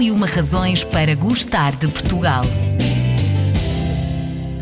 E uma razões para gostar de Portugal.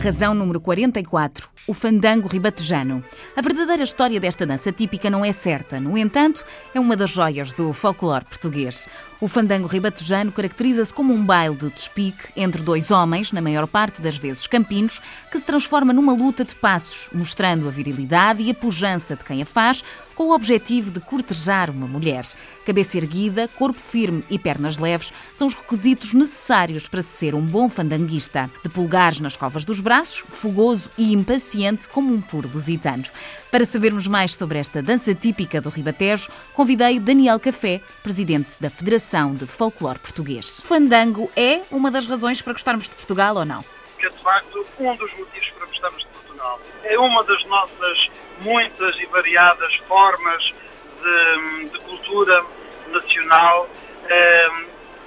Razão número 44. O fandango ribatejano. A verdadeira história desta dança típica não é certa, no entanto, é uma das joias do folclore português. O fandango ribatejano caracteriza-se como um baile de despique entre dois homens, na maior parte das vezes campinos, que se transforma numa luta de passos, mostrando a virilidade e a pujança de quem a faz, com o objetivo de cortejar uma mulher. Cabeça erguida, corpo firme e pernas leves são os requisitos necessários para se ser um bom fandanguista. De pulgares nas covas dos braços, fogoso e impaciente como um puro lusitano. Para sabermos mais sobre esta dança típica do Ribatejo, convidei Daniel Café, presidente da Federação de Folclore Português. Fandango é uma das razões para gostarmos de Portugal ou não? É de facto um dos motivos para gostarmos de Portugal. É uma das nossas muitas e variadas formas de, de cultura nacional, eh,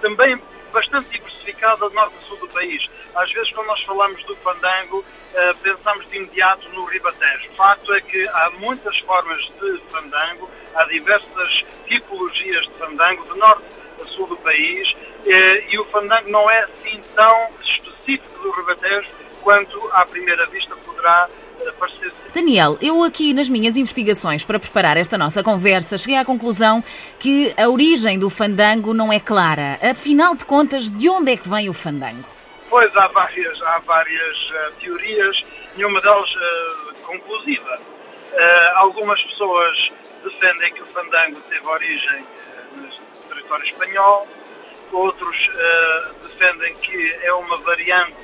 também bastante diversificada de norte a sul do país. Às vezes, quando nós falamos do fandango, eh, pensamos de imediato no Ribatejo. O facto é que há muitas formas de fandango, há diversas tipologias de fandango, de norte a sul do país, eh, e o fandango não é assim tão específico do Ribatejo quanto à primeira vista poderá Daniel, eu aqui nas minhas investigações para preparar esta nossa conversa cheguei à conclusão que a origem do fandango não é clara. Afinal de contas, de onde é que vem o fandango? Pois há várias, há várias uh, teorias, nenhuma delas uh, conclusiva. Uh, algumas pessoas defendem que o fandango teve origem no território espanhol, outros defendem que é uma variante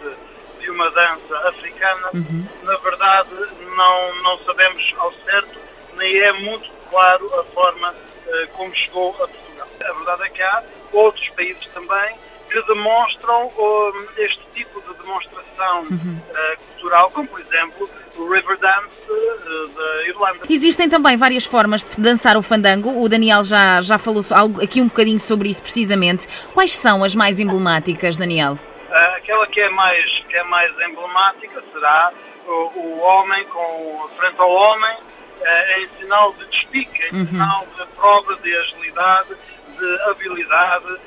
de uma dança africana, uhum. na verdade não, não sabemos ao certo, nem é muito claro a forma uh, como chegou a Portugal. A verdade é que há outros países também que demonstram uh, este tipo de demonstração uhum. uh, cultural, como por exemplo o Riverdance uh, da Irlanda. Existem também várias formas de dançar o fandango. O Daniel já, já falou aqui um bocadinho sobre isso precisamente. Quais são as mais emblemáticas, Daniel? Aquela que é mais, que é mais emblemática será o, o homem com frente ao homem é, em sinal de despique, em uhum. sinal de prova de agilidade, de habilidade,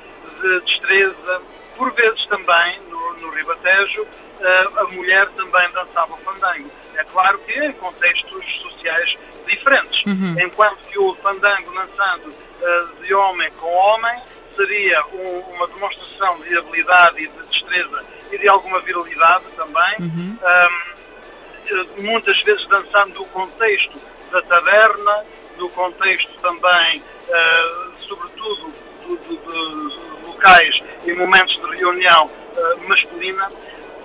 de destreza. Por vezes também, no, no Ribatejo, eh, a mulher também dançava o fandango. É claro que em contextos sociais diferentes. Uhum. Enquanto que o fandango dançando eh, de homem com homem seria um, uma demonstração de habilidade e de e de alguma virilidade também, uhum. um, muitas vezes dançando no contexto da taberna, no contexto também, uh, sobretudo, de locais e momentos de reunião uh, masculina,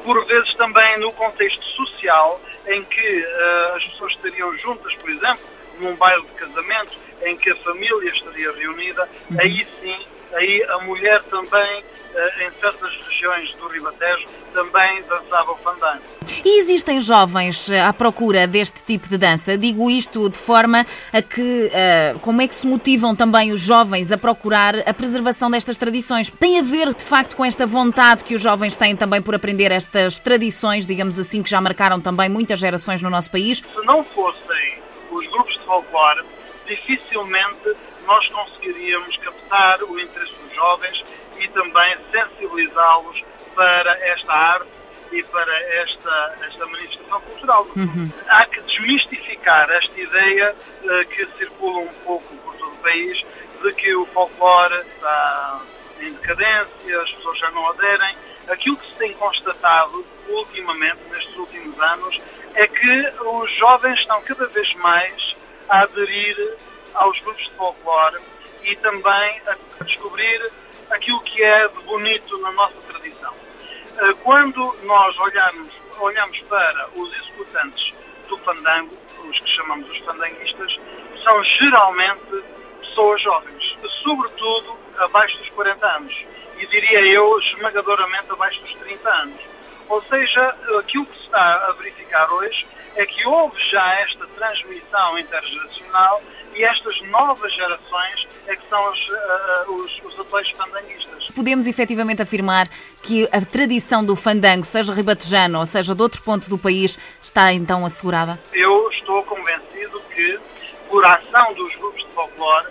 por vezes também no contexto social, em que uh, as pessoas estariam juntas, por exemplo, num baile de casamento, em que a família estaria reunida, uhum. aí sim aí a mulher também, eh, em certas regiões do Ribatejo, também dançava o fandango. E existem jovens eh, à procura deste tipo de dança? Digo isto de forma a que, uh, como é que se motivam também os jovens a procurar a preservação destas tradições? Tem a ver, de facto, com esta vontade que os jovens têm também por aprender estas tradições, digamos assim, que já marcaram também muitas gerações no nosso país? Se não fossem os grupos de folclore, dificilmente nós conseguiríamos captar o interesse dos jovens e também sensibilizá-los para esta arte e para esta, esta manifestação cultural. Uhum. Há que desmistificar esta ideia uh, que circula um pouco por todo o país de que o folclore está em decadência, as pessoas já não aderem. Aquilo que se tem constatado ultimamente, nestes últimos anos, é que os jovens estão cada vez mais a aderir aos grupos de folclore e também a descobrir aquilo que é de bonito na nossa tradição. Eh, quando nós olhamos, olhamos para os executantes do fandango, os que chamamos os fandanguistas, são geralmente pessoas jovens, sobretudo abaixo dos 40 anos, e diria eu esmagadoramente abaixo dos 30 anos. Ou seja, aquilo que se está a verificar hoje é que houve já esta transmissão intergeracional e estas novas gerações é que são os, uh, os, os atuais fandanguistas. Podemos efetivamente afirmar que a tradição do fandango, seja ribatejano ou seja de outro ponto do país, está então assegurada? Eu estou convencido que, por ação dos grupos de folclore,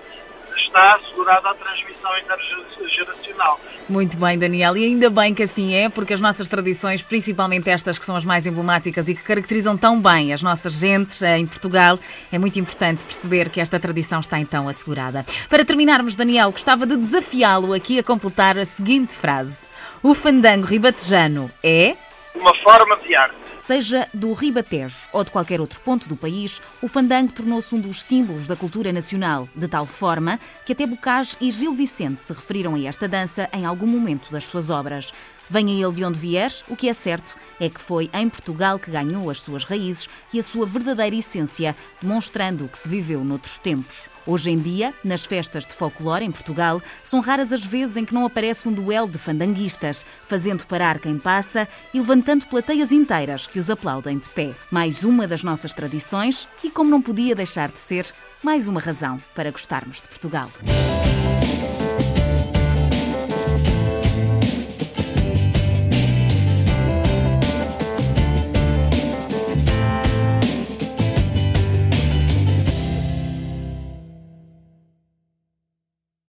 está assegurada a transmissão intergeracional. Muito bem, Daniel, e ainda bem que assim é, porque as nossas tradições, principalmente estas que são as mais emblemáticas e que caracterizam tão bem as nossas gentes eh, em Portugal, é muito importante perceber que esta tradição está então assegurada. Para terminarmos, Daniel, gostava de desafiá-lo aqui a completar a seguinte frase: O fandango ribatejano é. Uma forma de arte. Seja do Ribatejo ou de qualquer outro ponto do país, o fandango tornou-se um dos símbolos da cultura nacional, de tal forma que até Bocage e Gil Vicente se referiram a esta dança em algum momento das suas obras. Venha ele de onde vier, o que é certo é que foi em Portugal que ganhou as suas raízes e a sua verdadeira essência, demonstrando o que se viveu noutros tempos. Hoje em dia, nas festas de folclore em Portugal, são raras as vezes em que não aparece um duelo de fandanguistas, fazendo parar quem passa e levantando plateias inteiras que os aplaudem de pé. Mais uma das nossas tradições e, como não podia deixar de ser, mais uma razão para gostarmos de Portugal.